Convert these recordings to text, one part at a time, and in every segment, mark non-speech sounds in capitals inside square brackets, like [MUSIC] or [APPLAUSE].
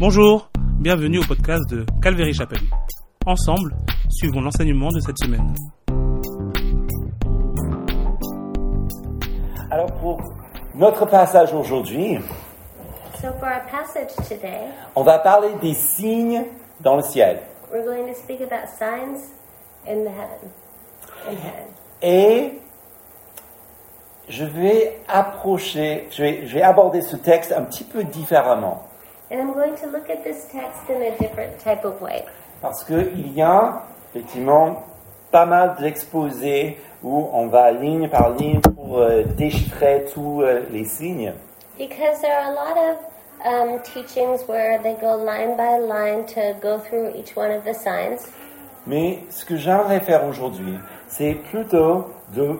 Bonjour, bienvenue au podcast de Calvary Chapel. Ensemble, suivons l'enseignement de cette semaine. Alors pour notre passage aujourd'hui, So for our passage today, on va parler des signes dans le ciel. we're going to speak about signs in the heaven. In heaven. Et je vais approcher, je vais, je vais aborder ce texte un petit peu différemment. And I'm going to look at this text in a different type of way. Parce qu'il y a effectivement pas mal d'exposés où on va ligne par ligne pour euh, déchiffrer tous euh, les signes. Because there are a lot of um, teachings where they go line by line to go through each one of the signs. Mais ce que j'aimerais faire aujourd'hui, c'est plutôt de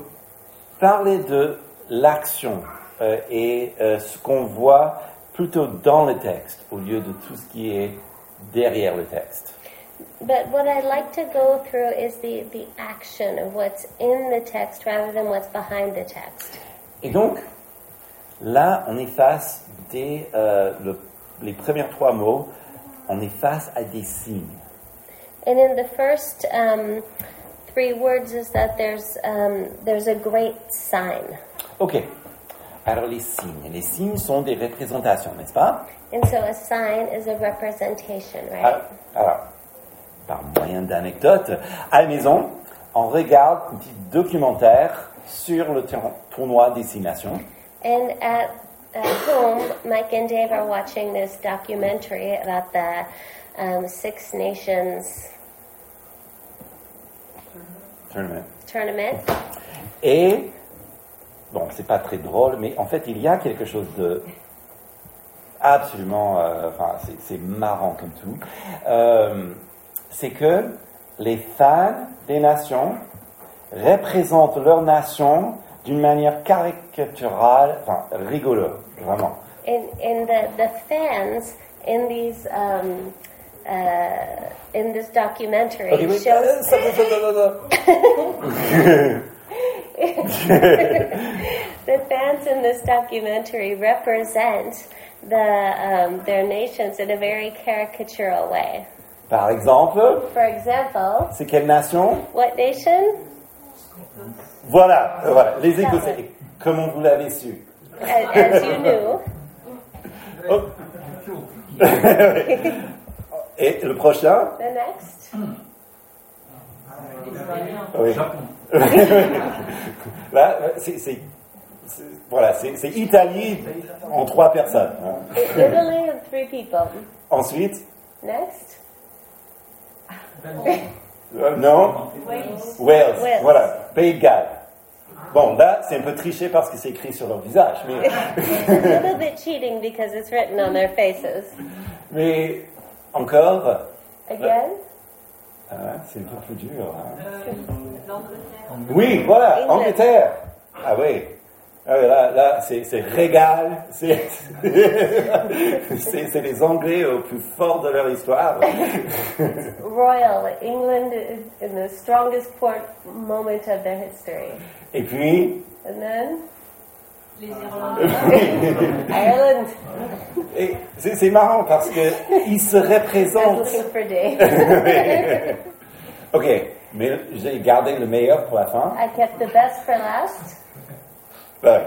parler de l'action euh, et euh, ce qu'on voit plutôt dans le texte au lieu de tout ce qui est derrière le texte. But what I'd like to go through is the, the action of what's in the text rather than what's behind the text. Et donc, là, on est face des euh, le- les premiers trois mots, on est face à des signes. And in the first um, three words is that there's um, there's a great sign, Ok. Alors les signes, les signes sont des représentations, n'est-ce pas? And so a sign is a representation, right? Alors, alors, par moyen d'anecdote, à la maison, on regarde un petit documentaire sur le tour- tournoi des Six Nations. And at, at home, Mike and Dave are watching this documentary about the um, Six Nations Tournament. tournament, Et, bon, c'est pas très drôle, mais en fait, il y a quelque chose de absolument, euh, enfin, c'est- marrant comme tout. Euh, c'est que les fans des nations représentent leur nation d'une manière caricaturale, enfin, rigolo, vraiment. and and the the fans in these um, uh, in this documentary Ok, oui, shows [LAUGHS] [LAUGHS] [LAUGHS] the fans in this documentary represent the um, their nations in a very caricatural way. Par exemple, For example, c'est quelle nation what nation? Voilà, euh, voilà, les Écossais. Comment vous l'avez su As, as you knew. Oh. [LAUGHS] Et le prochain The next. Oui. [LAUGHS] Là, c'est, c'est- c'est- voilà, c'est, c'est Italie en trois personnes. hein. Italy of three people. Ensuite, Next. euh, non? Wales. Wales. Voilà, Pays de Galles. Bon, là, c'est un peu triché parce que c'est écrit sur leur visage, mais, [LAUGHS] A little bit cheating because it's written on their faces. mais encore, Again? Ah, c'est un peu plus dur. hein. Oui, voilà. Angleterre. Ah oui. Ah oui, là, là c'est, c'est régal. C'est, [LAUGHS] c'est, c'est les Anglais au plus fort de leur histoire. [LAUGHS] Royal. England is in the strongest point, moment of their history. Et puis, And then? Ireland. et c'est, c'est marrant parce que ils se représentent. looking for Dave. [LAUGHS] Ok, mais j'ai gardé le meilleur pour la fin. I kept the best for last. Ouais.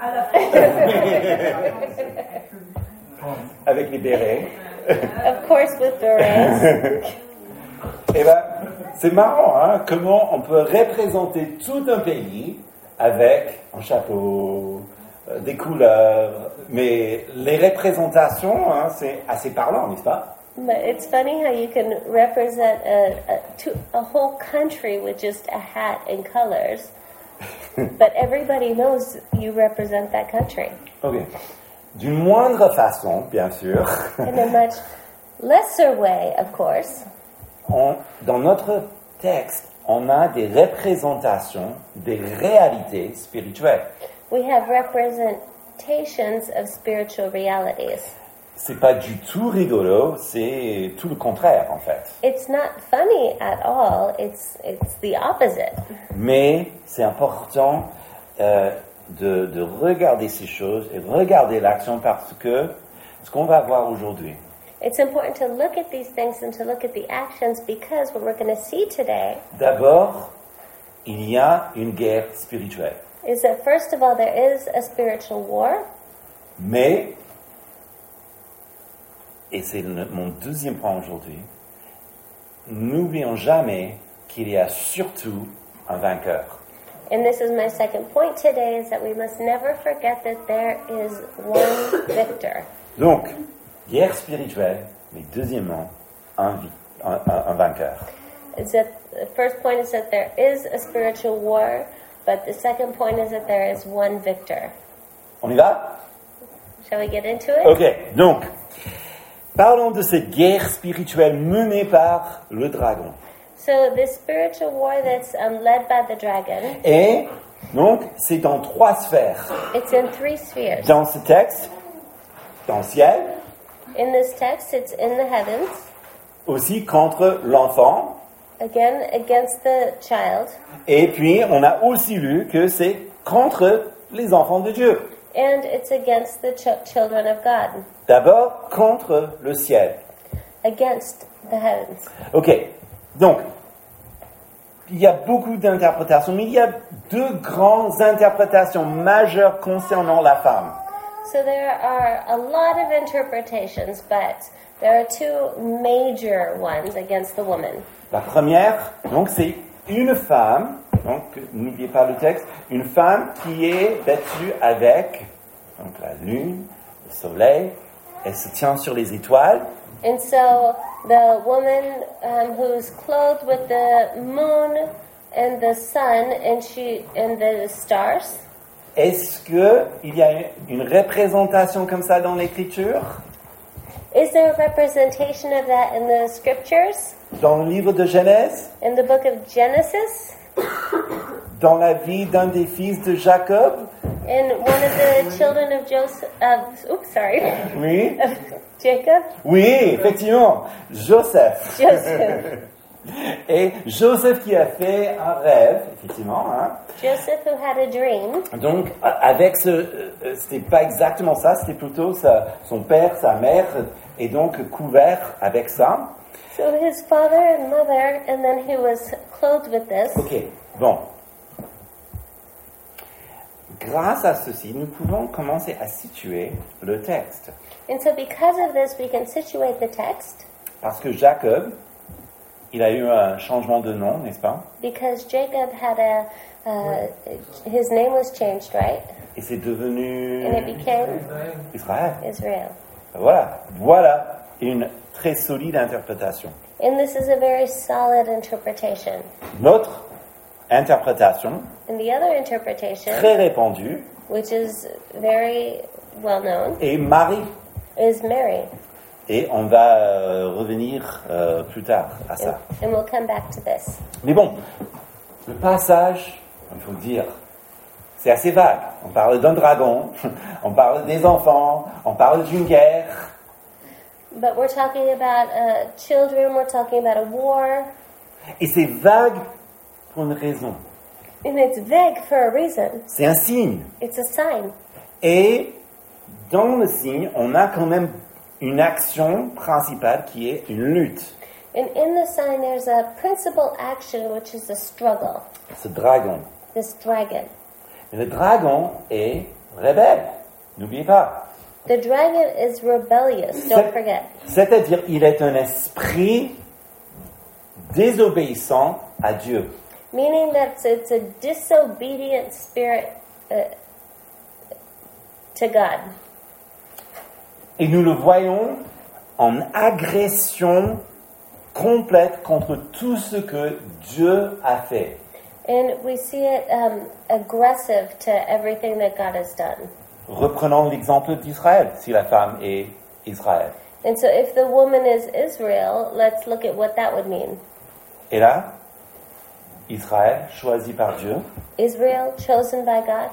[LAUGHS] Avec les bérets. Of course, with berets. [LAUGHS] Eh ben, c'est marrant, hein, comment on peut représenter tout un pays avec un chapeau, euh, des couleurs, mais les représentations, hein, c'est assez parlant, n'est-ce pas? But it's funny how you can represent a, a, to, a whole country with just a hat and colors, [LAUGHS] but everybody knows you represent that country. Ok. D'une moindre façon, bien sûr, [LAUGHS] In a much lesser way, of course, on- dans notre texte, on a des représentations des réalités spirituelles. we have representations of spiritual realities. C'est pas du tout rigolo, c'est tout le contraire en fait. It's not funny at all. It's it's the opposite. Mais c'est important euh, de, de regarder ces choses et regarder l'action parce que ce qu'on va voir aujourd'hui, It's important to look at these things and to look at the actions because what we're going to see today D'abord, il y a une guerre spirituelle. is that first of all, there is a spiritual war, Mais, et c'est mon deuxième point aujourd'hui, n'oublions jamais qu'il y a surtout un vainqueur. and this is my second point today, is that we must never forget that there is one victor. Donc, guerre spirituelle, mais deuxièmement, un, un- un- vainqueur. Is that the first point is that there is a spiritual war, but the second point is that there is one victor. On y va? Shall we get into it? Ok, donc, parlons de cette guerre spirituelle menée par le dragon. So this spiritual war that's um, led by the dragon, Et, donc, c'est dans trois sphères. it's in three spheres. Dans ce texte, dans le ciel, In this text, it's in the heavens, aussi contre l'enfant, again against the child, et puis on a aussi lu que c'est contre les enfants de Dieu. and it's against the ch- children of God, D'abord, contre le ciel. against the heavens. Ok, donc, il y a beaucoup d'interprétations, mais il y a deux grandes interprétations majeures concernant la femme. So there are a lot of interpretations, but there are two major ones against the woman. La première, donc, c'est une femme, donc, n'oubliez pas le texte, une femme qui est battue avec donc, la lune, le soleil, elle se tient sur les étoiles, And so the woman um, who's clothed with the moon and the sun and she and the stars. Est-ce qu'il y a une représentation comme ça dans l'écriture? Is there a representation of that in the scriptures? Dans le livre de Genèse? In the book of Genesis? Dans la vie d'un des fils de Jacob? In one of the children of Joseph, of, oops, sorry, Oui [LAUGHS] Jacob? Oui, effectivement, Joseph. Joseph. [LAUGHS] [LAUGHS] Et Joseph qui a fait un rêve, effectivement. Hein. Joseph who had a dream. Donc, avec ce... euh, C'était pas exactement ça, c'était plutôt sa- son père, sa mère, et donc couvert avec ça. So his father and mother, and then he was clothed with this. Ok, bon. Grâce à ceci, nous pouvons commencer à situer le texte. And so because of this, we can situate the text Parce que Jacob, il a eu un changement de nom, n'est-ce pas? Because Jacob had a, uh, his name was changed, right? Et c'est devenu And it became Israël. Israel. Voilà, voilà une très solide interprétation. And this is a very solid interpretation. Notre interprétation, And the other interpretation, très répandue, which is very well known, est Marie. is Mary. Et on va euh, revenir euh, plus tard à And, ça. and we'll come back to this. Mais bon, le passage, il faut le dire, c'est assez vague. On parle d'un dragon, [LAUGHS] on parle des enfants, on parle d'une guerre. But we're talking about uh, children, we're talking about a war, Et c'est vague pour une raison. and it's vague for a reason. C'est un signe. It's a sign. Et dans le signe, on a quand même une action principale qui est une lutte. And in the sign, there's a principal action, which is a struggle, Ce dragon. this dragon. Le dragon est rebelle. N'oubliez pas. The dragon is rebellious, don't forget. C'est-à-dire, il est un esprit désobéissant à Dieu. Meaning that it's a disobedient spirit uh, to God. Et nous le voyons en agression complète contre tout ce que Dieu a fait. And we see it um, aggressive to everything that God has done. Reprenons l'exemple d'Israël, si la femme est Israël. And so if the woman is Israel, let's look at what that would mean. Et là, Israël, choisi par Dieu, Israel, chosen by God,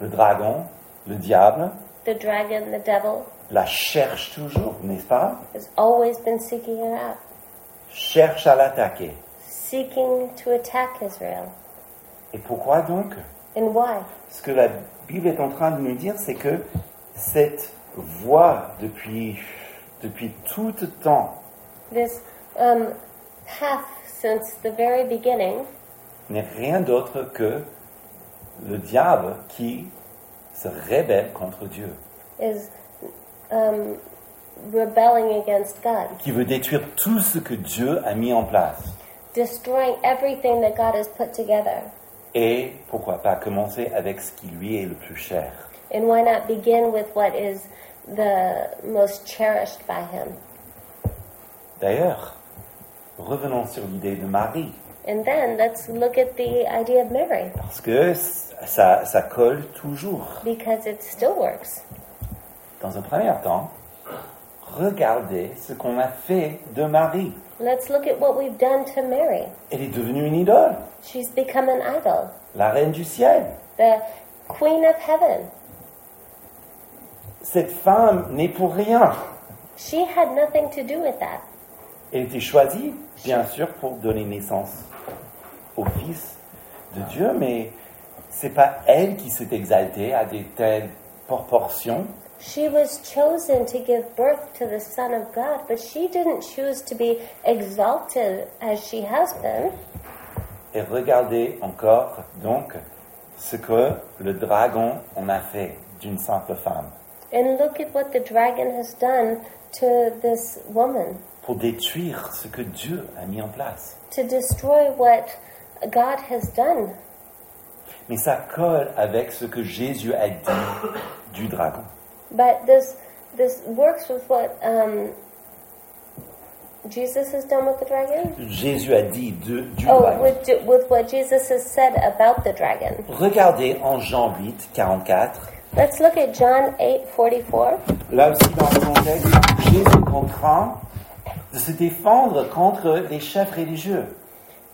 le dragon, le diable, the dragon, the devil, la cherche toujours, n'est-ce pas? Has always been seeking her out, Cherche à l'attaquer. seeking to attack Israel. Et pourquoi donc? And why? Ce que la Bible est en train de nous dire, c'est que cette voie depuis depuis tout temps This um, path since the very beginning n'est rien d'autre que le diable qui se rebelle contre Dieu, is um, rebelling against God, qui veut détruire tout ce que Dieu a mis en place. destroying everything that God has put together. Et pourquoi pas commencer avec ce qui lui est le plus cher. And why not begin with what is the most cherished by Him? D'ailleurs, revenons sur l'idée de Marie, And then let's look at the idea of Mary, parce que ça, ça colle toujours. because it still works. Dans un premier temps, regardez ce qu'on a fait de Marie. Let's look at what we've done to Mary. Elle est devenue une idole, She's become an idol, la reine du ciel. the queen of heaven. Cette femme n'est pour rien. She had nothing to do with that. Elle était choisie, bien sûr, pour donner naissance au Fils de Dieu, mais c'est pas elle qui s'est exaltée à des telles proportions. She was chosen to give birth to the Son of God, but she didn't choose to be exalted as she has been. Et regardez encore donc ce que le dragon en a fait d'une simple femme And look at what the dragon has done to this woman pour détruire ce que Dieu a mis en place. to destroy what God has done. Mais ça colle avec ce que Jésus a dit du dragon. But this this works with what um, Jesus has done with the dragon? Jésus a dit de- du Oh, dragon. with with what Jesus has said about the dragon. Regardez en Jean 8, 44. Let's look at John eight forty four. Là aussi, dans le contexte, Jésus contraint de se défendre contre les chefs religieux.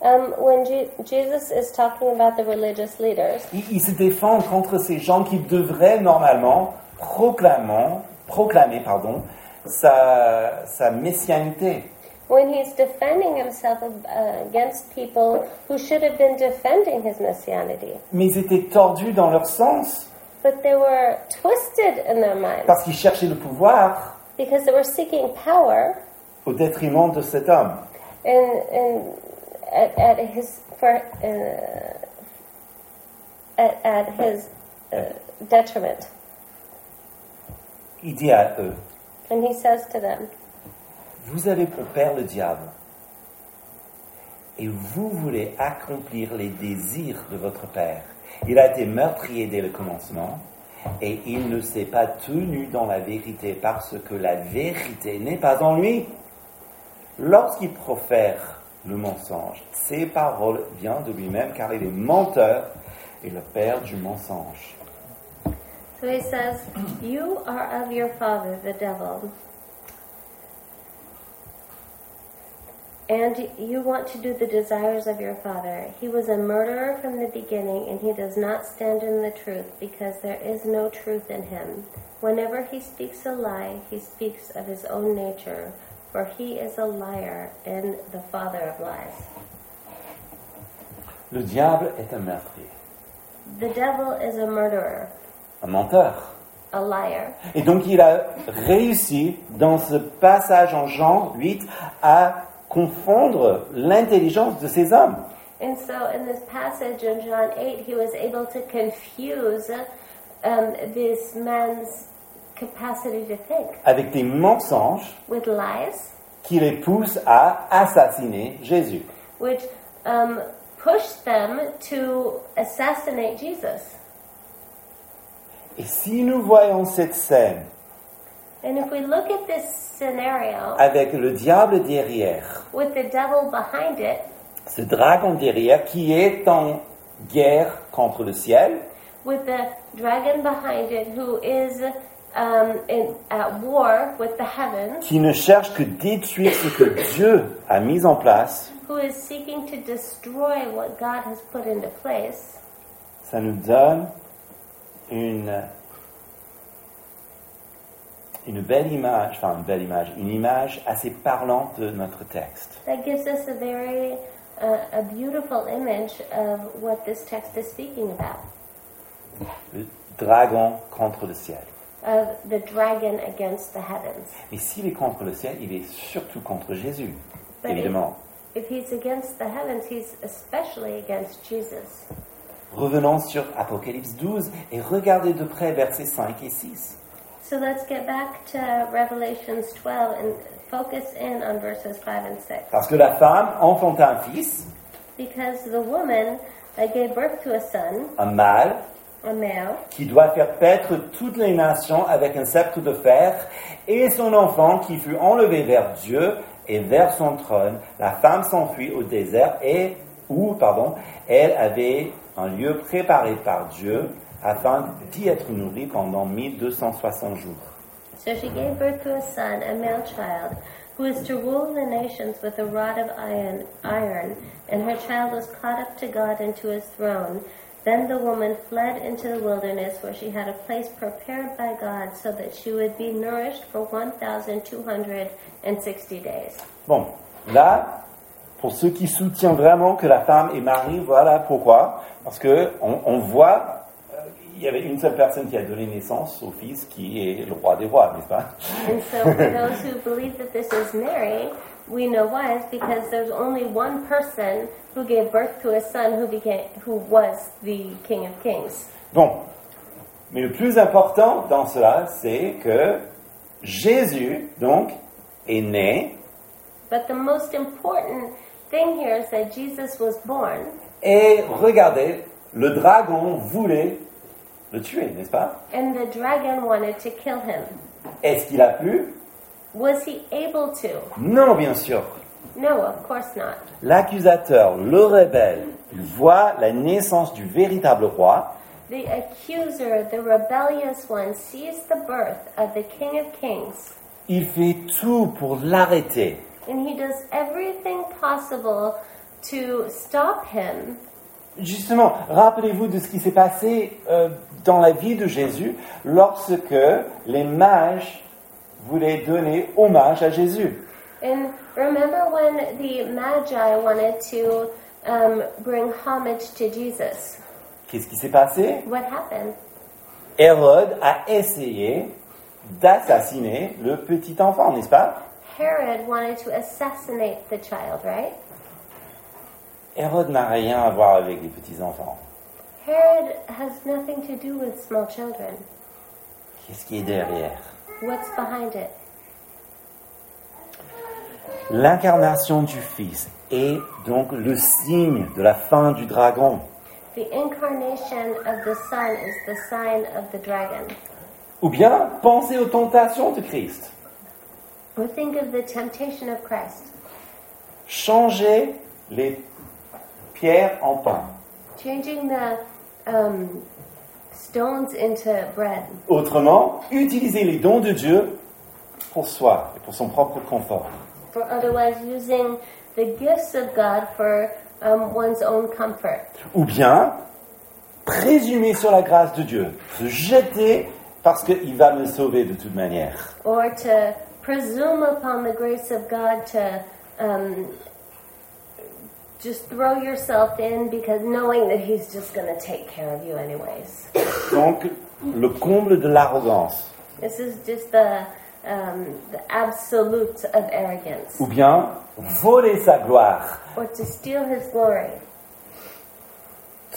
Um, when Je- Jesus is talking about the religious leaders, Il, il se défend contre ces gens qui devraient normalement proclamer, proclamer pardon, sa, sa messianité. when he's defending himself uh, against people who should have been defending his messianity, Mais ils étaient tordus dans leur sens but they were twisted in their minds parce qu'ils cherchaient le pouvoir because they were seeking power au détriment de cet homme. and, and at, at his for uh, at, at his uh, detriment. Il dit à eux, And he says to them, vous avez pour père le diable et vous voulez accomplir les désirs de votre père. Il a été meurtrier dès le commencement et il ne s'est pas tenu dans la vérité parce que la vérité n'est pas en lui. Lorsqu'il profère le mensonge, paroles viennent de lui-même car il est menteur et le père du mensonge. so he says, "You are of your father, the devil." And you want to do the desires of your father. He was a murderer from the beginning, and he does not stand in the truth, because there is no truth in him. Whenever he speaks a lie, he speaks of his own nature, for he is a liar and the father of lies. Le diable est un meurtrier, The devil is a murderer, un menteur. a liar. Et donc il a réussi dans ce passage en Jean 8 à confondre l'intelligence de ces hommes. And so, in this passage in John 8, he was able to confuse um, this man's capacity to think avec des mensonges with lies, qui les poussent à assassiner Jésus. which um, pushed them to assassinate Jesus. Et si nous voyons cette scène And if we look at this scenario avec le diable derrière, with the devil behind it, ce dragon derrière qui est en guerre contre le ciel, with the dragon behind it who is um, in, at war with the heavens, qui ne cherche que détruire ce que Dieu a mis en place, who is seeking to destroy what God has put into place, ça nous donne une, une belle image, enfin une belle image, une image assez parlante de notre texte. that gives us a very uh, a beautiful image of what this text is speaking about. Le dragon contre le ciel. Of the dragon against the heavens. Mais s'il est contre le ciel, il est surtout contre Jésus, But évidemment. If he's against the heavens, he's especially against Jesus. Revenons sur Apocalypse 12 et regardez de près versets 5 et 6. So let's get back to Revelations 12 and focus in on verses 5 and 6. Parce que la femme enfanta un fils, Because the woman uh, gave birth to a son, un mâle, qui doit faire paître toutes les nations avec un sceptre de fer, et son enfant qui fut enlevé vers Dieu et vers son trône. La femme s'enfuit au désert et où, pardon, elle avait un lieu préparé par Dieu afin d'y être nourrie pendant 1260 jours. So she gave birth to a son, a male child, who is to rule the nations with a rod of iron, iron, and her child was caught up to God and to his throne. Then the woman fled into the wilderness where she had a place prepared by God so that she would be nourished for 1,260 days. Bon, là, pour ceux qui soutiennent vraiment que la femme est Marie, voilà pourquoi. Parce que on, on voit, euh, il y avait une seule personne qui a donné naissance au fils qui est le roi des rois, n'est-ce pas? And so for those who believe that this is Mary, we know why. It's because there's only one person who gave birth to a son who became who was the King of Kings. Bon, mais le plus important dans cela, c'est que Jésus, donc, est né But the most important thing here is that Jesus was born, et regardez, le dragon voulait le tuer, n'est-ce pas? And the dragon wanted to kill him. Est-ce qu'il a pu? Was he able to? Non, bien sûr. No, of course not. L'accusateur, le rebelle, voit la naissance du véritable roi The accuser, the rebellious one, sees the birth of the King of Kings, Il fait tout pour l'arrêter. and he does everything possible to stop him. Justement, rappelez-vous de ce qui s'est passé euh, dans la vie de Jésus lorsque les mages voulaient donner hommage à Jésus. And remember when the Magi wanted to um, bring homage to Jesus? Qu'est-ce qui s'est passé? What happened? Hérode a essayé d'assassiner le petit enfant, n'est-ce pas? Herod wanted to assassinate the child, right? Hérode n'a rien à voir avec les petits enfants. Herod has nothing to do with small children. Qu'est-ce qui est derrière? What's behind it? L'incarnation du Fils est donc le signe de la fin du dragon. The incarnation of the Son is the sign of the dragon. Ou bien pensez aux tentations de Christ. Or think of the temptation of Christ. Changer les pierres en pain. Changing the um, stones into bread. Autrement, utiliser les dons de Dieu pour soi et pour son propre confort. For otherwise using the gifts of God for um, one's own comfort. Ou bien présumer sur la grâce de Dieu, se jeter parce qu'il va me sauver de toute manière. Or to presume upon the grace of God to um, just throw yourself in because knowing that He's just going to take care of you anyways. Donc, le comble de l'arrogance. This is just the, um, the absolute of arrogance. Ou bien voler sa gloire. Or to steal His glory.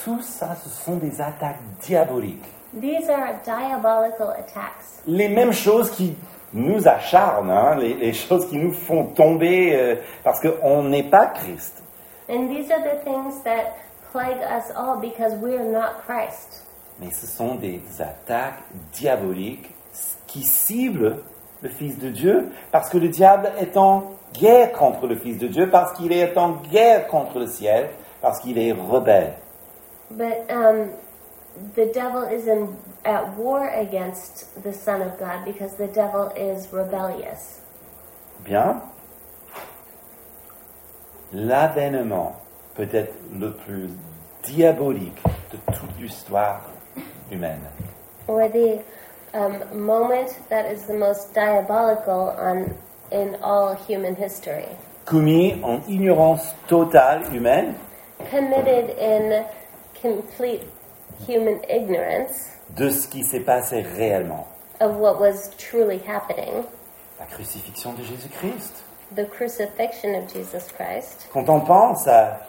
Tout ça, ce sont des attaques diaboliques. These are diabolical attacks. Les mêmes choses qui nous acharnent, hein, les, les choses qui nous font tomber euh, parce qu'on n'est pas Christ. And these are the things that plague us all because we are not Christ. Mais ce sont des attaques diaboliques qui ciblent le Fils de Dieu parce que le diable est en guerre contre le Fils de Dieu, parce qu'il est en guerre contre le ciel, parce qu'il est rebelle. But um, the devil is in, at war against the Son of God because the devil is rebellious. Bien. L'avènement peut-être le plus diabolique de toute l'histoire humaine. Or the um, moment that is the most diabolical on, in all human history. Commis en ignorance totale humaine Committed in complete human ignorance de ce qui s'est passé réellement. of what was truly happening La crucifixion de Jésus-Christ. The crucifixion of Jesus Christ. Quand on pense à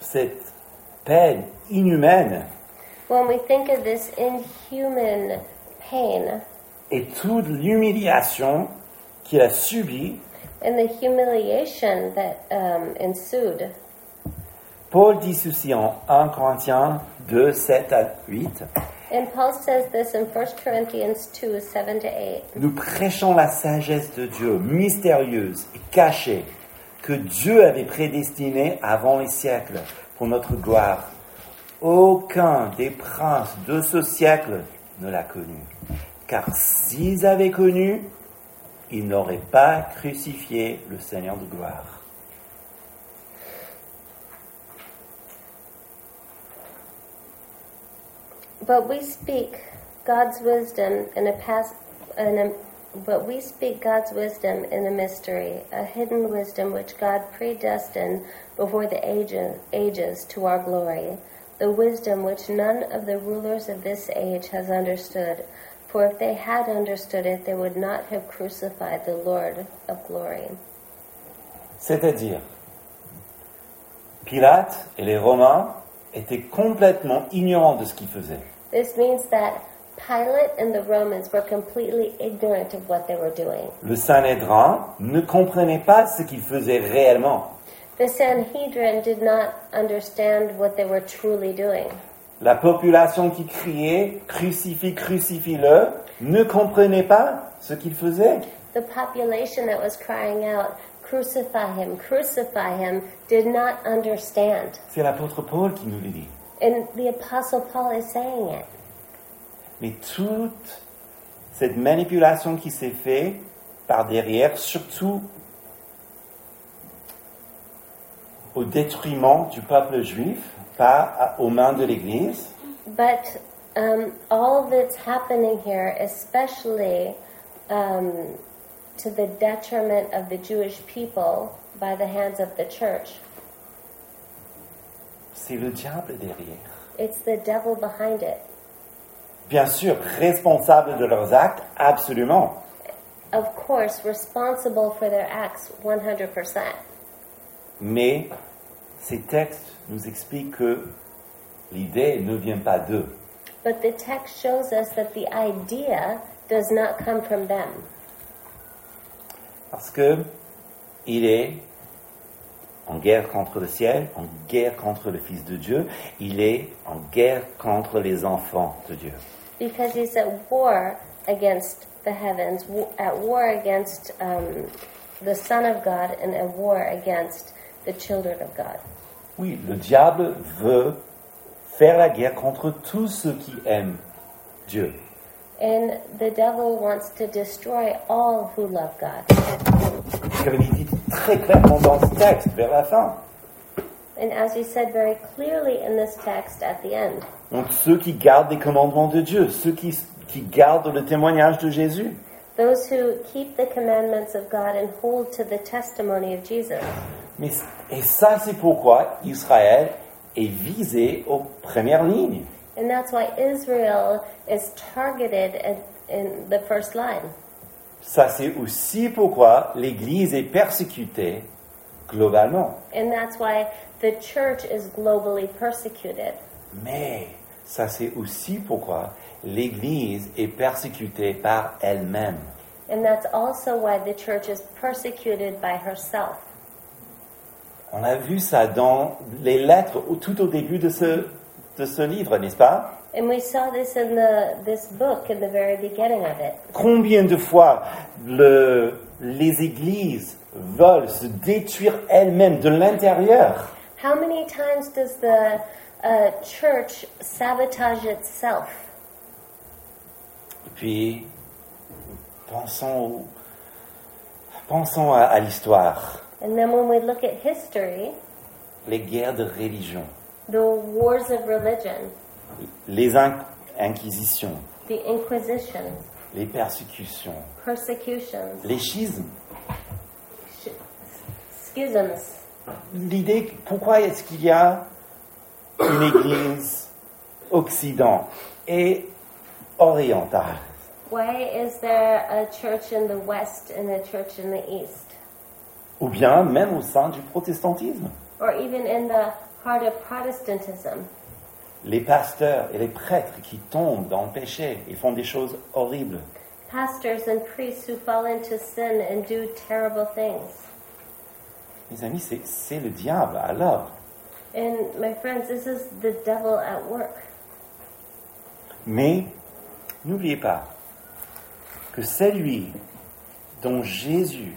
cette peine inhumaine When we think of this inhuman pain et toute l'humiliation qu'il a subie, and the humiliation that um, ensued, Paul dit ceci en 1 Corinthiens 2, 7 à 8. And Paul says this in 1 Corinthians 2 7 to 8. Nous prêchons la sagesse de Dieu, mystérieuse et cachée, que Dieu avait prédestinée avant les siècles pour notre gloire. Aucun des princes de ce siècle ne l'a connu. Car s'ils avaient connu, ils n'auraient pas crucifié le Seigneur de gloire. But we speak God's wisdom in a past, in a, but we speak God's wisdom in a mystery, a hidden wisdom which God predestined before the ages, ages to our glory, the wisdom which none of the rulers of this age has understood. For if they had understood it, they would not have crucified the Lord of glory. C'est-à-dire, Pilate et les Romains étaient complètement ignorants de ce qu'ils faisaient. This means that Pilate and the Romans were completely ignorant of what they were doing. Le Sanhédrin ne comprenait pas ce qu'ils faisaient réellement. The Sanhedrin did not understand what they were truly doing. La population qui criait crucifie, crucifie-le ne comprenait pas ce qu'il faisait. The population that was crying out, Crucify him, crucify him, did not understand. C'est l'apôtre Paul qui nous le dit. And the Apostle Paul is saying it. Mais toute cette manipulation qui s'est faite par derrière, surtout au détriment du peuple juif, pas aux mains de l'Église, But um, all that's happening here, especially um, to the detriment of the Jewish people by the hands of the church, c'est le diable derrière. it's the devil behind it. Bien sûr, responsable de leurs actes, absolument. Of course, responsible for their acts 100%. Mais ces textes nous expliquent que l'idée ne vient pas d'eux. But the text shows us that the idea does not come from them. Parce que il est en guerre contre le ciel, en guerre contre le Fils de Dieu, il est en guerre contre les enfants de Dieu. Because he's at war against the heavens, at war against um, the Son of God, and at war against the children of God. Oui, le diable veut faire la guerre contre tous ceux qui aiment Dieu. And the devil wants to destroy all who love God. Très clairement dans ce texte, vers la fin. And as he said very clearly in this text at the end, Donc ceux qui gardent les commandements de Dieu, ceux qui, qui gardent le témoignage de Jésus. those who keep the commandments of God and hold to the testimony of Jesus. Mais, et ça, c'est pourquoi Israël est visé aux premières lignes. And that's why Israel is targeted at, in the first line. Ça, c'est aussi pourquoi l'Église est persécutée globalement. And that's why the church is globally persecuted. Mais ça, c'est aussi pourquoi l'Église est persécutée par elle-même. And that's also why the church is persecuted by herself. On a vu ça dans les lettres tout au début de ce, de ce livre, n'est-ce pas? And we saw this in the this book in the very beginning of it. Combien de fois le- les églises veulent se détruire elles-mêmes de l'intérieur? How many times does the uh, church sabotage itself? Et puis, pensons, pensons à, à l'histoire, And then when we look at history, les guerres de religion, the wars of religion, les in- inquisitions, the Inquisition, les persécutions, persecutions, les schismes. sh- schisms. L'idée, pourquoi est-ce qu'il y a une église Occident et orientale? Why is there a church in the West and a church in the East? Ou bien même au sein du protestantisme? Or even in the heart of Protestantism? Les pasteurs et les prêtres qui tombent dans le péché et font des choses horribles. Pastors and priests who fall into sin and do terrible things. Mes amis, c'est- c'est le diable à l'œuvre. And my friends, this is the devil at work. Mais n'oubliez pas que celui dont Jésus,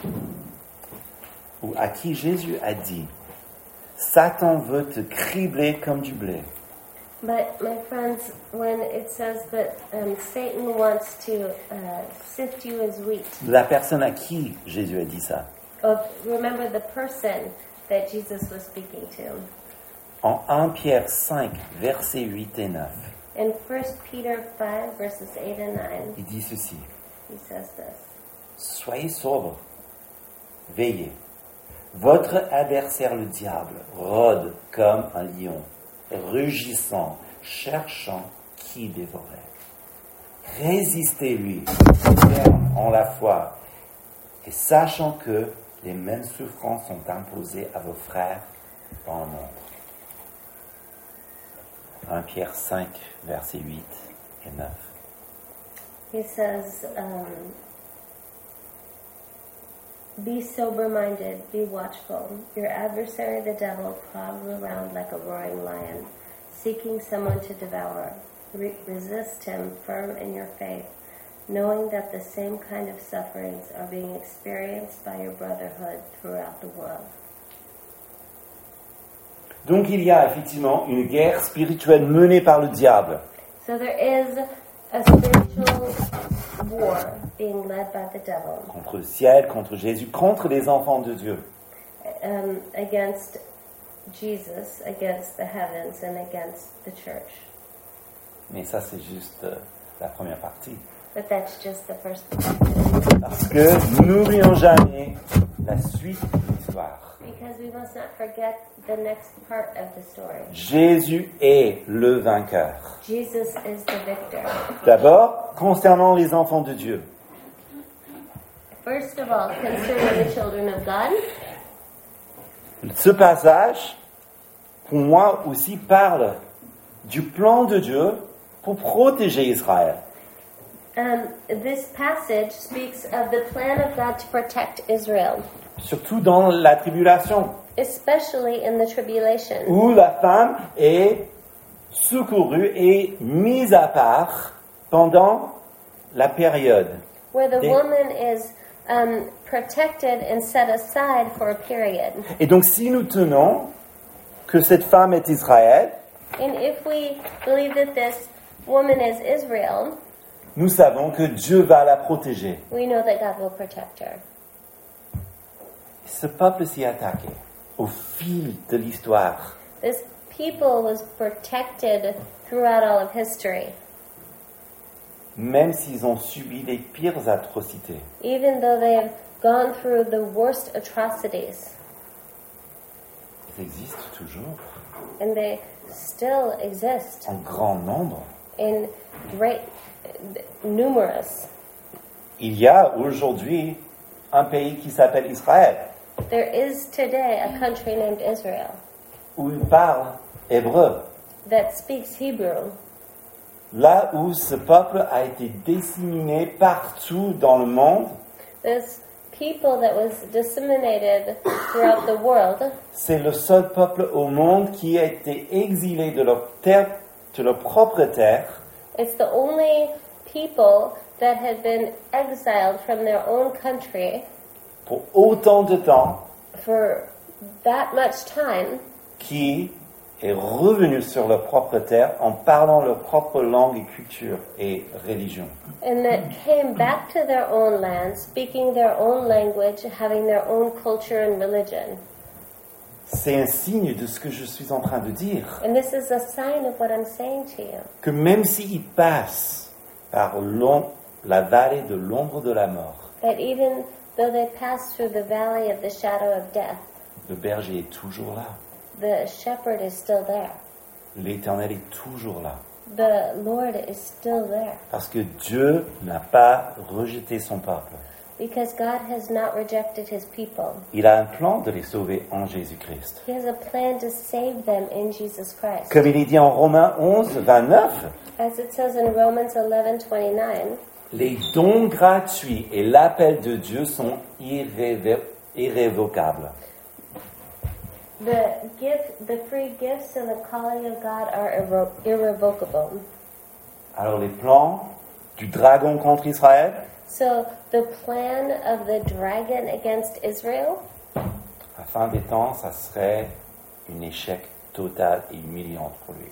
ou à qui Jésus a dit, Satan veut te cribler comme du blé. But my friends, when it says that um, Satan wants to uh, sift you as wheat, La personne à qui Jésus a dit ça? oh, remember the person that Jesus was speaking to. En 1 Pierre 5, versets 8 et 9, In 1 Peter 5, verses 8 and 9, il dit ceci. he says this. Soyez sobres, veillez. Votre adversaire le diable rôde comme un lion, rugissant, cherchant qui dévorer. Résistez-lui, ferme en la foi, et sachant que les mêmes souffrances sont imposées à vos frères dans le monde. 1 Pierre 5, versets 8 et 9. He says, um, Be sober minded, be watchful. Your adversary, the devil, prowls around like a roaring lion, seeking someone to devour. Re- resist him firm in your faith, knowing that the same kind of sufferings are being experienced by your brotherhood throughout the world. Donc il y a effectivement une guerre spirituelle menée par le diable. So there is a spiritual war being led by the devil. contre le ciel, contre Jésus, contre les enfants de Dieu. um, against Jesus, against the heavens, and against the church. Mais ça, c'est juste euh, la première partie. But that's just the first part. Parce que n'oublions jamais la suite de l'histoire. Because we must not forget the next part of the story. Jésus est le vainqueur. Jesus is the victor. D'abord, concernant les enfants de Dieu. First of all, concerning the children of God, Ce passage, pour moi aussi, parle du plan de Dieu pour protéger Israël. um, this passage speaks of the plan of God to protect Israel, Surtout dans la tribulation, especially in the tribulation, où la femme est secourue et mise à part pendant la période. Where the They- woman is um, protected and set aside for a period. Et donc, si nous tenons que cette femme est Israël, And if we believe that this woman is Israel, nous savons que Dieu va la protéger. we know that God will protect her. Ce peuple s'y attaqué au fil de l'histoire. This people was protected throughout all of history, Même s'ils ont subi les pires atrocités, even though they have gone through the worst atrocities, ils existent toujours and they still exist en grand nombre. in great, numerous. Il y a aujourd'hui un pays qui s'appelle Israël, There is today a country named Israel où ils parlent hébreu. that speaks Hebrew, Là où ce peuple a été disséminé partout dans le monde, this people that was disseminated throughout the world. c'est le seul peuple au monde qui a été exilé de leur terre, de leur propre terre, It's the only people that had been exiled from their own country pour autant de temps, for that much time qui est revenu sur leur propre terre en parlant leur propre langue et culture et religion. and that came back to their own land, speaking their own language, having their own culture and religion. C'est un signe de ce que je suis en train de dire, And this is a sign of what I'm saying to you. que même s'ils passent par la vallée de l'ombre de la mort, That even though they pass through the valley of the shadow of death, le berger est toujours là, the shepherd is still there. l'Éternel est toujours là. the Lord is still there Parce que Dieu n'a pas rejeté son peuple. because God has not rejected his people. Il a un plan de les sauver en Jésus-Christ. He has a plan to save them in Jesus Christ. Comme il est dit en Romains 11, 29, As it says in Romans 11:29, les dons gratuits et l'appel de Dieu sont irrévé- irrévocables. The gift, the free gifts and the calling of God are irre- irrevocable. Alors les plans du dragon contre Israël, So the plan of the dragon against Israel, à la fin des temps, ça serait un échec total et humiliant pour lui.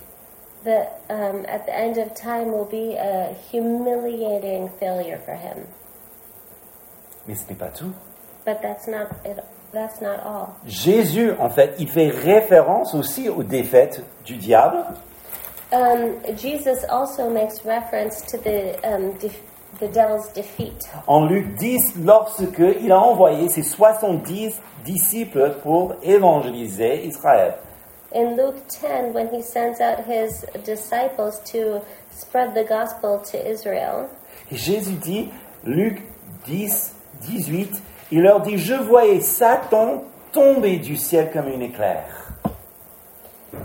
the um, at the end of time will be a humiliating failure for him. Mais ce n'est pas tout. But that's not it. That's not all. Jésus, en fait, il fait référence aussi aux défaites du diable. Um, Jesus also makes reference to the um, the devil's defeat. En Luc 10, lorsque il a envoyé ses 70 disciples pour évangéliser Israël. In Luke 10, when he sends out his disciples to spread the gospel to Israel, Et Jésus dit, Luc 10, 18, il leur dit, je voyais Satan tomber du ciel comme une éclair.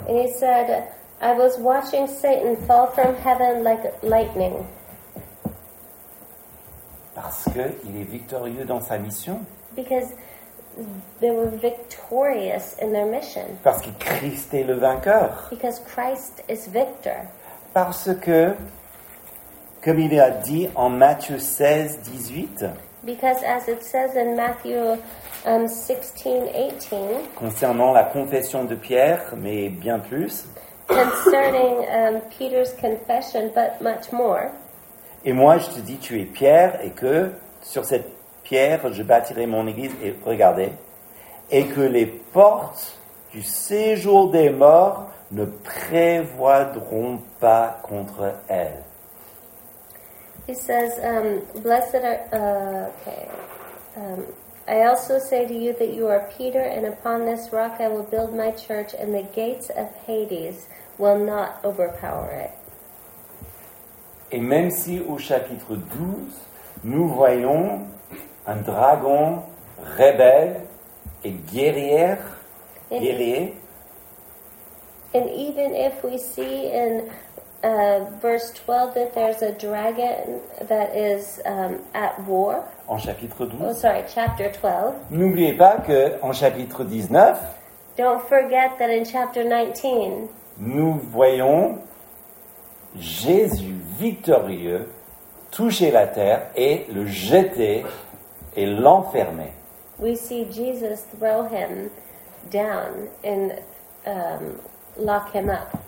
and he said, I was watching Satan fall from heaven like lightning Parce qu'il est victorieux dans sa mission. because they were victorious in their mission. Parce que Christ est le vainqueur. Because Christ is victor. Parce que, comme il a dit en Matthieu 16, 18, Because as it says in Matthew um, 16, 18, concernant la confession de Pierre, mais bien plus, concerning um, Peter's confession, but much more, et moi je te dis, tu es Pierre, et que sur cette pierre, je bâtirai mon église, et regardez, et que les portes du séjour des morts ne prévoiront pas contre elle. He says, um, Blessed are, uh, okay. Um, I also say to you that you are Peter, and upon this rock I will build my church, and the gates of Hades will not overpower it. Et même si au chapitre 12, nous voyons un dragon rebelle et guerrière, And, guerrier, and even if we see in verse 12 that there's a dragon that is um, at war, en chapitre oh, 12, sorry, chapter 12, n'oubliez pas qu'en chapitre 19, don't forget that in chapter 19, nous voyons Jésus victorieux toucher la terre et le jeter et l'enfermer. we see Jesus throw him down and um, lock him up.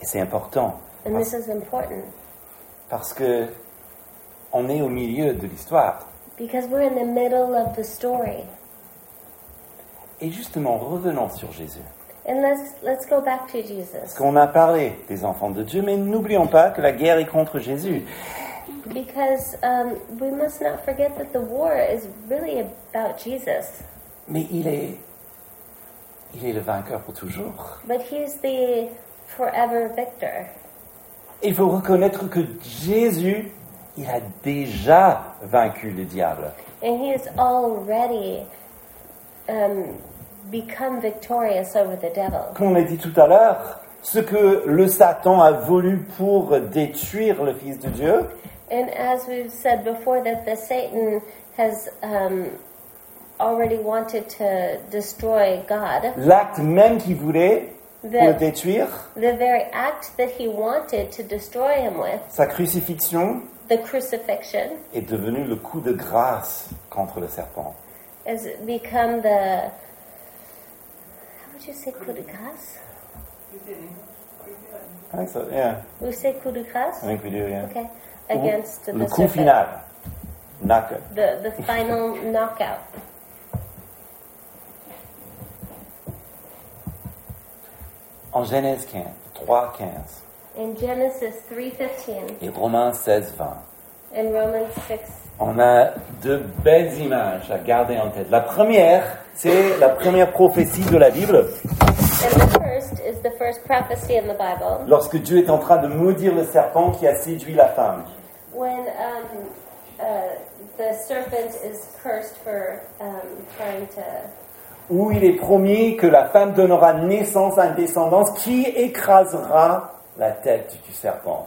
Et c'est important And this is important parce que on est au milieu de l'histoire. because we're in the middle of the story. Et justement, revenons sur Jésus. And let's let's go back to Parce Jesus qu'on a parlé des enfants de Dieu, mais n'oublions pas que la guerre est contre Jésus. because um, we must not forget that the war is really about Jesus, Mais il est, il est le vainqueur pour toujours. but he's the forever victor. Il faut reconnaître que Jésus, il a déjà vaincu le diable. And he has already um, become victorious over the devil. Comme on l'a dit tout à l'heure, ce que le Satan a voulu pour détruire le Fils de Dieu, And as we've said before, that the Satan has um, already wanted to destroy God, l'acte même qu'il voulait pour le the, détruire, the very act that he wanted to destroy him with, sa crucifixion, the crucifixion, est devenu le coup de grâce contre le serpent. has become the. How would you say coup de grâce? I think so, yeah. We say coup de grâce? I think we do, yeah. Okay. Against the le coup serpent. final. Knock-up. The, the final knockout. En Genèse 15, 3, 15 In Genesis 3.15 et Romains 16, 20, and Romans 6 on a de belles images à garder en tête. La première, c'est la première prophétie de la Bible. And the first is the first prophecy in the Bible lorsque Dieu est en train de maudire le serpent qui a séduit la femme. when um, uh, the serpent is cursed for um, trying to. Où il est promis que la femme donnera naissance à une descendance qui écrasera la tête du serpent.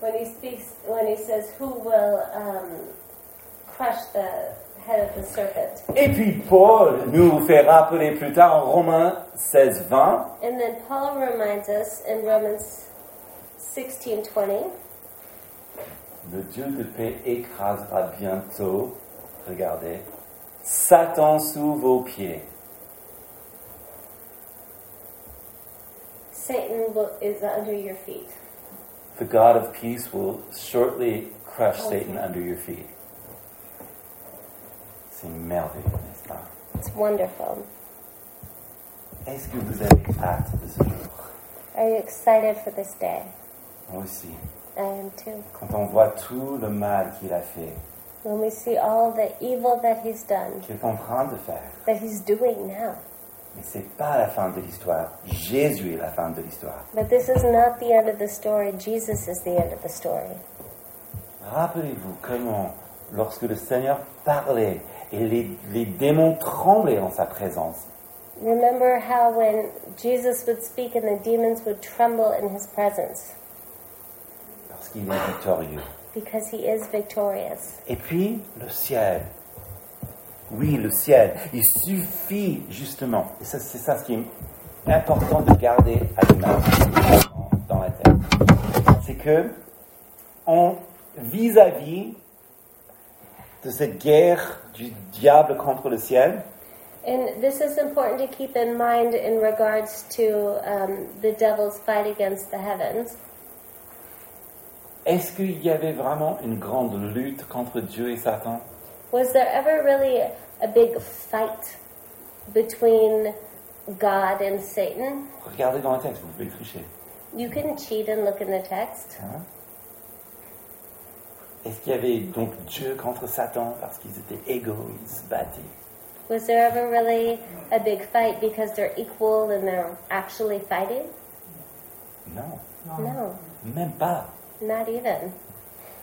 When he speaks, when he says, "Who will um, crush the head of the serpent?" Et puis Paul nous fait rappeler plus tard en Romains 16, 20, And then Paul reminds us in Romans 16:20 le Dieu de paix écrasera bientôt, regardez, Satan sous vos pieds. Satan will, is under your feet. The God of peace will shortly crush Satan under your feet. C'est merveilleux, n'est-ce pas It's wonderful. Est-ce que vous avez hâte de ce jour Are you excited for this day? Moi aussi. I am too. Quand on voit tout le mal qu'il a fait, When we see all the evil that he's done, qu'il est en train de faire, that he's doing now. mais c'est pas la fin de l'histoire. Jésus est la fin de l'histoire. But this is not the end of the story. Jesus is the end of the story. Rappelez-vous comment, lorsque le Seigneur parlait et les, les démons tremblaient en sa présence, Remember how when Jesus would speak and the demons would tremble in his presence parce qu'il est victorieux. Because he is victorious. Et puis, le ciel. Oui, le ciel. Il suffit justement, et c'est ça ce qui est important de garder à l'image dans la tête, c'est que en vis-à-vis de cette guerre du diable contre le ciel, And this is important to keep in mind in regards to um, the devil's fight against the heavens. Est-ce qu'il y avait vraiment une grande lutte contre Dieu et Satan? Was there ever really a big fight between God and Satan? Regardez dans le texte, vous pouvez tricher. You can cheat and look in the text. Hein? Est-ce qu'il y avait donc Dieu contre Satan parce qu'ils étaient égaux, ils se battaient? Was there ever really a big fight because they're equal and they're actually fighting? Non, No, même pas. Not even.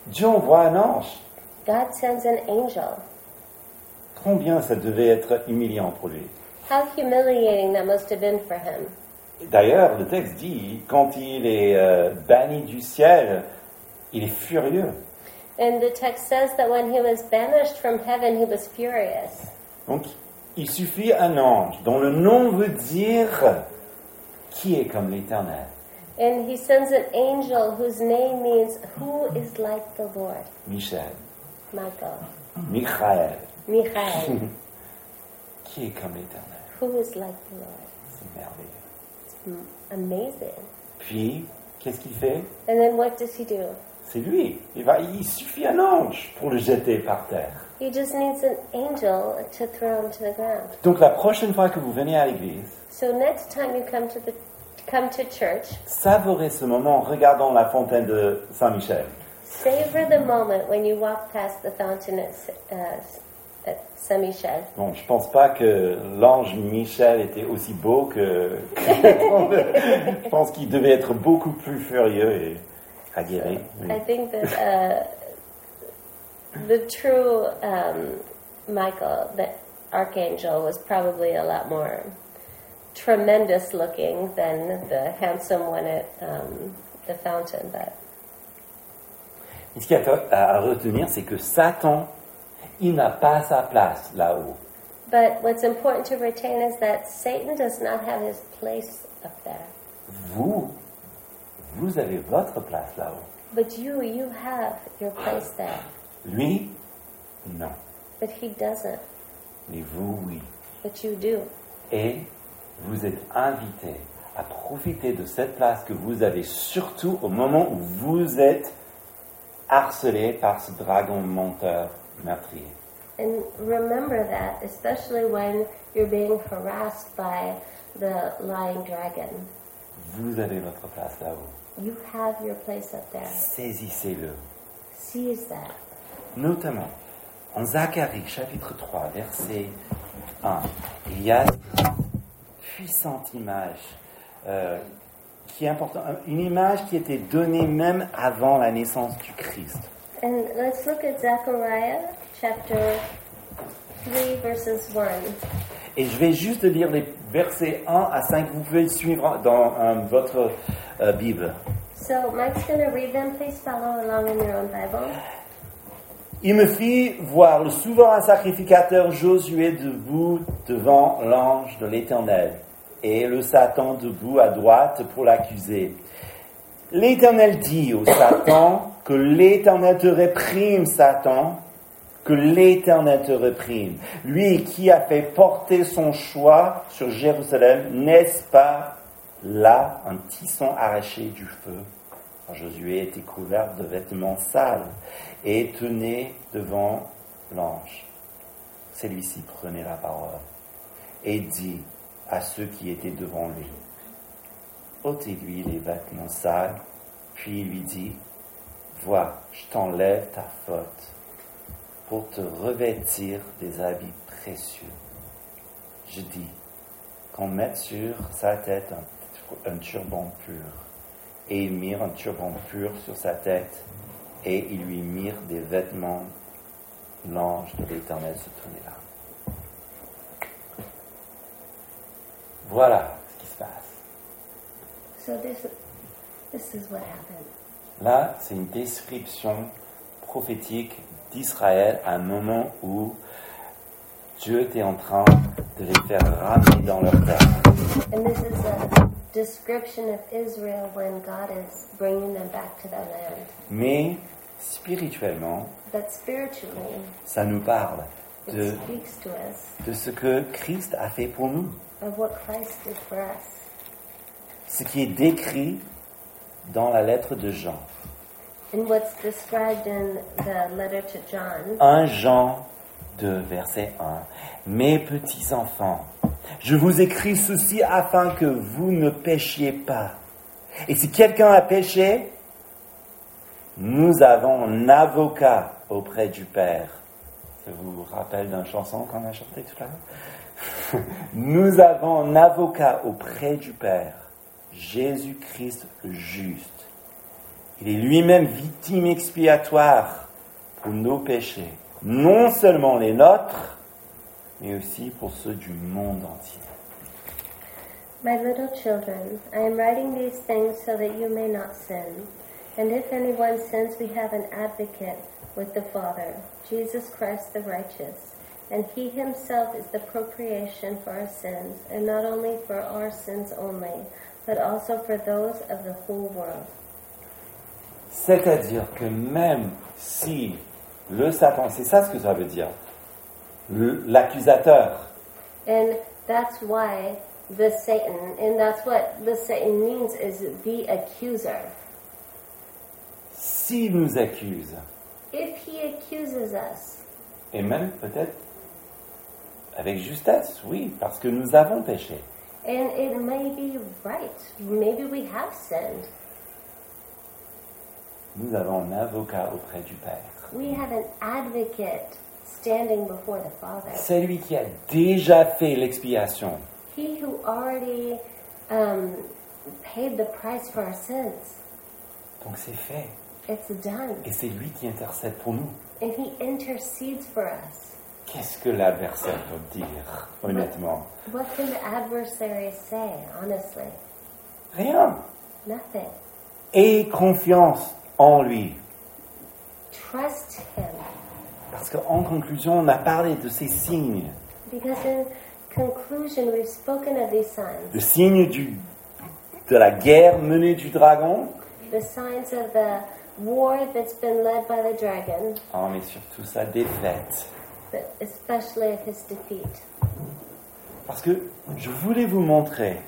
Dieu envoie un ange. God sends an angel. Combien ça devait être humiliant pour lui. How humiliating that must have been for him. D'ailleurs, le texte dit, quand il est euh, banni du ciel, il est furieux. And the text says that when he was banished from heaven, he was furious. Donc, il suffit un ange dont le nom veut dire qui est comme l'Éternel. And he sends an angel whose name means who is like the Lord. Michel, Michael. Michael, Michael. qui est comme l'Éternel. who is like the Lord. C'est merveilleux. Mm, Amazing. Puis, qu'est-ce qu'il fait And then what does he do? C'est lui. Il, va, il suffit un ange pour le jeter par terre. He just needs an angel to throw him to the ground. Donc la prochaine fois que vous venez à l'église, So next time you come to the come to church, savourez ce moment en regardant la fontaine de Saint-Michel. savor the moment when you walk past the fountain at, uh, at Saint Michel. Bon, je pense pas que l'ange Michel était aussi beau que. que- [LAUGHS] je pense qu'il devait être beaucoup plus furieux et aguerri. oui. I think that uh, the true um, Michael, the archangel, was probably a lot more tremendous looking than the handsome one at um, the fountain. But Et ce qu'il y a à retenir, c'est que Satan, il n'a pas sa place là-haut. but what's important to retain is that Satan does not have his place up there. Vous, vous avez votre place là-haut. But you, you have your place there. Lui, non. But he doesn't. Mais vous, oui. But you do. Et vous êtes invité à profiter de cette place que vous avez, surtout au moment où vous êtes harcelé par ce dragon menteur meurtrier. And remember that, especially when you're being harassed by the lying dragon. Vous avez votre place là-haut. You have your place up there. Saisissez-le. Seize that. Notamment, en Zacharie chapitre 3, verset 1, il y a puissante image euh, qui est importante, une image qui était donnée même avant la naissance du Christ. And let's look at Zechariah chapter 3, verses 1. Et je vais juste lire les versets 1 à 5. Vous pouvez le suivre dans euh, votre euh, Bible. So Mike's going to read them. Please follow along in your own Bible. Il me fit voir le souverain sacrificateur Josué debout devant l'ange de l'Éternel et le Satan debout à droite pour l'accuser. L'Éternel dit au Satan que l'Éternel te réprime, Satan, que l'Éternel te réprime. Lui qui a fait porter son choix sur Jérusalem, n'est-ce pas là un tisson arraché du feu? Josué était couvert de vêtements sales et tenait devant l'ange. Celui-ci prenait la parole et dit à ceux qui étaient devant lui, ôtez-lui les vêtements sales, puis il lui dit, vois, je t'enlève ta faute pour te revêtir des habits précieux. Je dis qu'on mette sur sa tête un, un turban pur. Et ils mirent un turban pur sur sa tête, et ils lui mirent des vêtements. L'ange de l'Éternel se tenait là. Voilà ce qui se passe. So this, this is what happened. Là, c'est une description prophétique d'Israël à un moment où Dieu était en train de les faire ramener dans leur terre. And this is a description of Israel when God is bringing them back to their land. Mais spirituellement, But spiritually, ça nous parle it de, speaks to us de ce que Christ a fait pour nous. of what Christ did for us. Ce qui est décrit dans la lettre de Jean. And what's described in the letter to John, 1 Jean 2, verset 1. Mes petits enfants, je vous écris ceci afin que vous ne péchiez pas. Et si quelqu'un a péché, nous avons un avocat auprès du Père. Ça vous rappelle d'une chanson qu'on a chantée tout à l'heure? [LAUGHS] Nous avons un avocat auprès du Père, Jésus-Christ juste. Il est lui-même victime expiatoire pour nos péchés, non seulement les nôtres, mais aussi pour ceux du monde entier. My little children, I am writing these things so that you may not sin. And if anyone sins, we have an advocate with the Father, Jesus Christ the righteous. And he himself is the propitiation for our sins, and not only for our sins only, but also for those of the whole world. C'est-à-dire que même si le Satan, c'est ça ce que ça veut dire, l'accusateur, And that's why the Satan, and that's what the Satan means is the accuser. s'il nous accuse, If he accuses us, et même peut-être avec justesse, oui, parce que nous avons péché, And it may be right. Maybe we have sinned. Nous avons un avocat auprès du Père. We have an advocate standing before the Father. C'est lui qui a déjà fait l'expiation. He who already um, paid the price for our sins. Donc c'est fait. It's done. Et c'est lui qui intercède pour nous. And he intercedes for us. Qu'est-ce que l'adversaire peut dire, honnêtement? What can the adversary say, honestly? Rien. Nothing. Aie confiance en lui. Trust him. Parce qu'en conclusion, on a parlé de ces signes. Because in conclusion, we've spoken of these signs. Le signe du, de la guerre menée du dragon, The signs of the war that's been led by the dragon, oh, mais surtout sa défaite. but especially of his defeat. Parce que je voulais vous montrer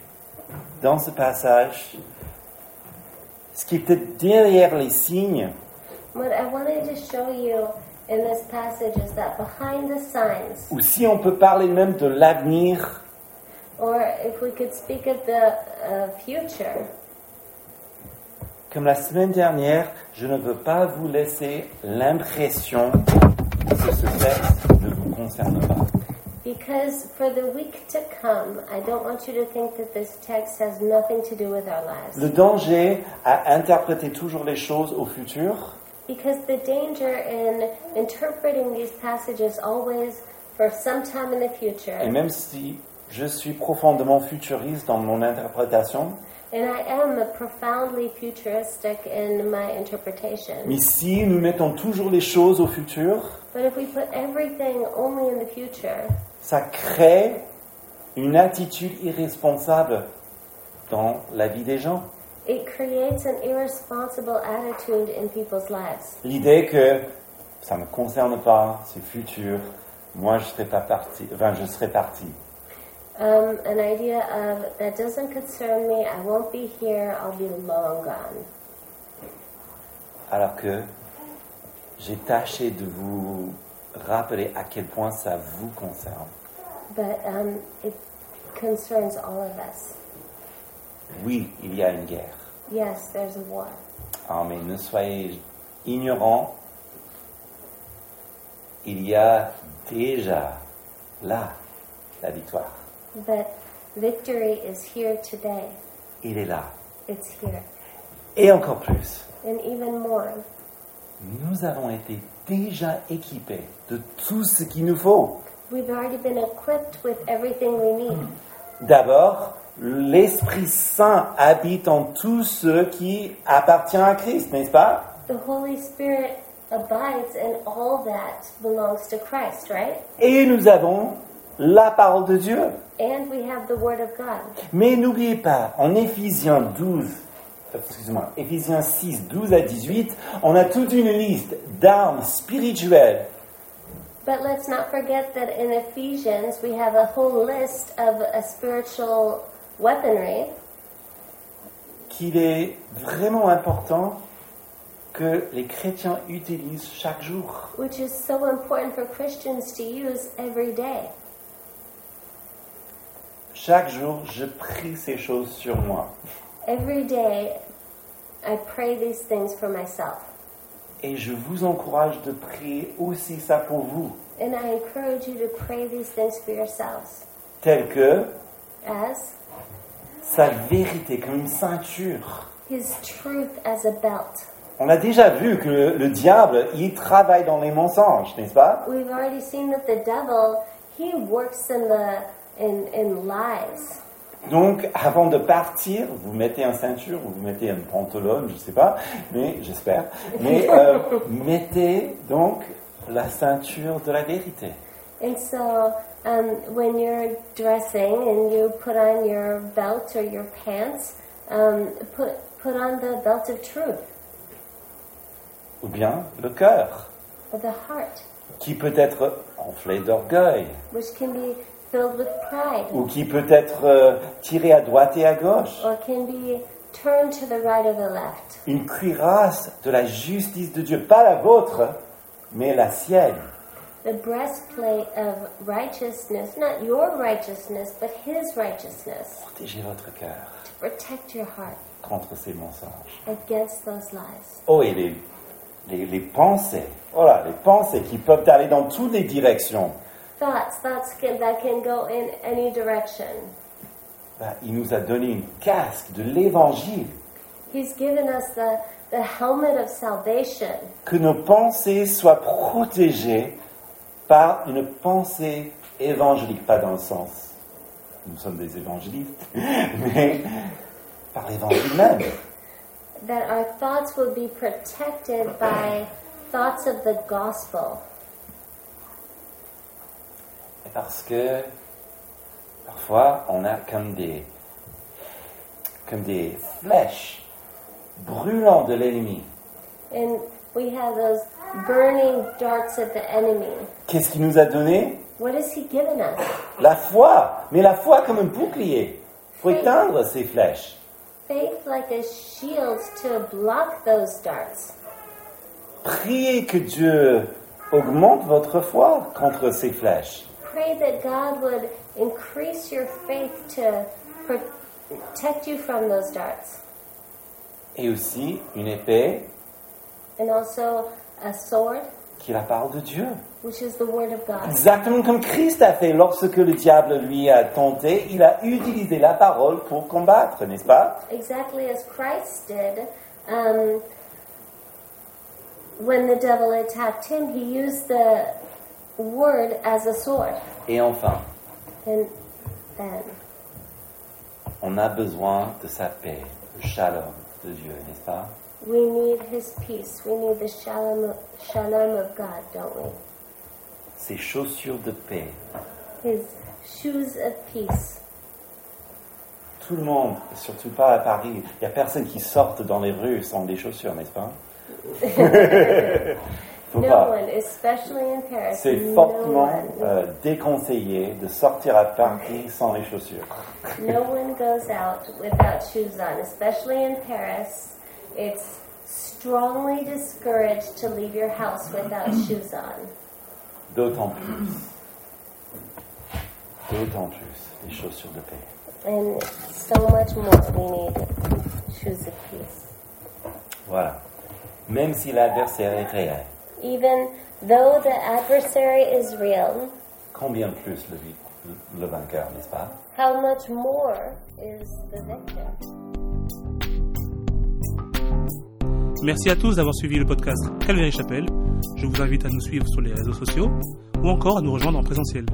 dans ce passage ce qui était derrière les signes, What I wanted to show you in this passage is that behind the signs, ou si on peut parler même de l'avenir, or if we could speak of the uh, future, comme la semaine dernière, je ne veux pas vous laisser l'impression que ce texte ne vous concerne pas. Because for the week to come, I don't want you to think that this text has nothing to do with our lives. Le danger à interpréter toujours les choses au futur, Because the danger in interpreting these passages always for some time in the future, et même si je suis profondément futuriste dans mon interprétation, and I am profoundly futuristic in my interpretation, mais si nous mettons toujours les choses au futur, but if we put everything only in the future, ça crée une attitude irresponsable dans la vie des gens. it creates an irresponsible attitude in people's lives. L'idée que ça ne me concerne pas, c'est futur, moi je serai pas parti, enfin je serai parti. Um, an idea of that doesn't concern me, I won't be here, I'll be long gone. Alors que j'ai tâché de vous rappeler à quel point ça vous concerne. But um, it concerns all of us. Oui, il y a une guerre. Yes, there's a war. Ah, mais ne soyez ignorants, il y a déjà là la victoire. But victory is here today. Il est là. It's here. Et encore plus, And even more, nous avons été déjà équipés de tout ce qu'il nous faut. we've already been equipped with everything we need. D'abord, l'Esprit Saint habite en tous ceux qui appartiennent à Christ, n'est-ce pas? The Holy Spirit abides in all that belongs to Christ, right? Et nous avons la parole de Dieu. And we have the Word of God. Mais n'oubliez pas, en Éphésiens 12, excusez-moi, Éphésiens 6, 12 à 18, on a toute une liste d'armes spirituelles But let's not forget that in Ephesians we have a whole list of a spiritual weaponry qu'il est vraiment important que les chrétiens utilisent chaque jour. which is so important for Christians to use every day. Chaque jour, je prie ces choses sur moi. Every day I pray these things for myself. Et je vous encourage de prier aussi ça pour vous. And I encourage you to pray these things for yourselves. Tel que As sa vérité comme une ceinture. His truth as a belt. On a déjà vu que le, le diable, il travaille dans les mensonges, n'est-ce pas? We've already seen that the devil, he works in the in, in lies. Donc, avant de partir, vous mettez un ceinture, ou vous mettez un pantalon, je ne sais pas, mais j'espère. Mais [LAUGHS] euh, mettez donc la ceinture de la vérité. And so, um, when you're dressing and you put on your belt or your pants, um, put put on the belt of truth, Ou bien le cœur, or the heart, qui peut être enflé d'orgueil, which can be filled with pride, ou qui peut être euh, tiré à droite et à gauche. or can be turned to the right or the left. Une cuirasse de la justice de Dieu, pas la vôtre, mais la sienne. The breastplate of righteousness, not your righteousness, but His righteousness, Protégez votre cœur to protect your heart contre ces mensonges. against those lies. Oh, et les, les, les pensées, voilà, les pensées qui peuvent aller dans toutes les directions. Thoughts, thoughts can, that can go in any direction. Ben, il nous a donné une casque de l'évangile. He's given us the, the helmet of salvation, Que nos pensées soient protégées par une pensée évangélique, pas dans le sens, nous sommes des évangélistes, [LAUGHS] mais par l'évangile même. that our thoughts will be protected by thoughts of the gospel. Parce que parfois on a comme des, comme des flèches brûlantes de l'ennemi. And we have those burning darts of the enemy. Qu'est-ce qu'il nous a donné? What has he given us? La foi, mais la foi comme un bouclier. Il faut éteindre ces flèches. Faith like a shield to block those darts. Priez que Dieu augmente votre foi contre ces flèches. Pray that God would increase your faith to protect you from those darts. Et aussi une épée And also a sword qui est la parole de Dieu. which is the Word of God. Exactement comme Christ a fait lorsque le diable lui a tenté, il a utilisé la parole pour combattre, n'est-ce pas? Exactly as Christ did. Um, when the devil attacked him, he used the Word as a sword. Et enfin, And then, on a besoin de sa paix, le shalom de Dieu, n'est-ce pas? we need His peace. We need the shalom, shalom of God, don't we? Ses chaussures de paix. His shoes of peace. Tout le monde, surtout pas à Paris, il n'y a personne qui sorte dans les rues sans des chaussures, n'est-ce pas? [LAUGHS] No C'est no fortement one, euh, déconseillé de sortir à Paris sans les chaussures. no one goes out without shoes on, especially in Paris. It's strongly discouraged to leave your house without shoes on. D'autant plus. D'autant plus les chaussures de paix. And so much more we need shoes of peace. Voilà. Même si l'adversaire est réel, Even though the adversary is real, combien plus le, vainqueur, n'est-ce pas? How much more is the victor? Merci à tous d'avoir suivi le podcast Calvary Chapelle. Je vous invite à nous suivre sur les réseaux sociaux ou encore à nous rejoindre en présentiel.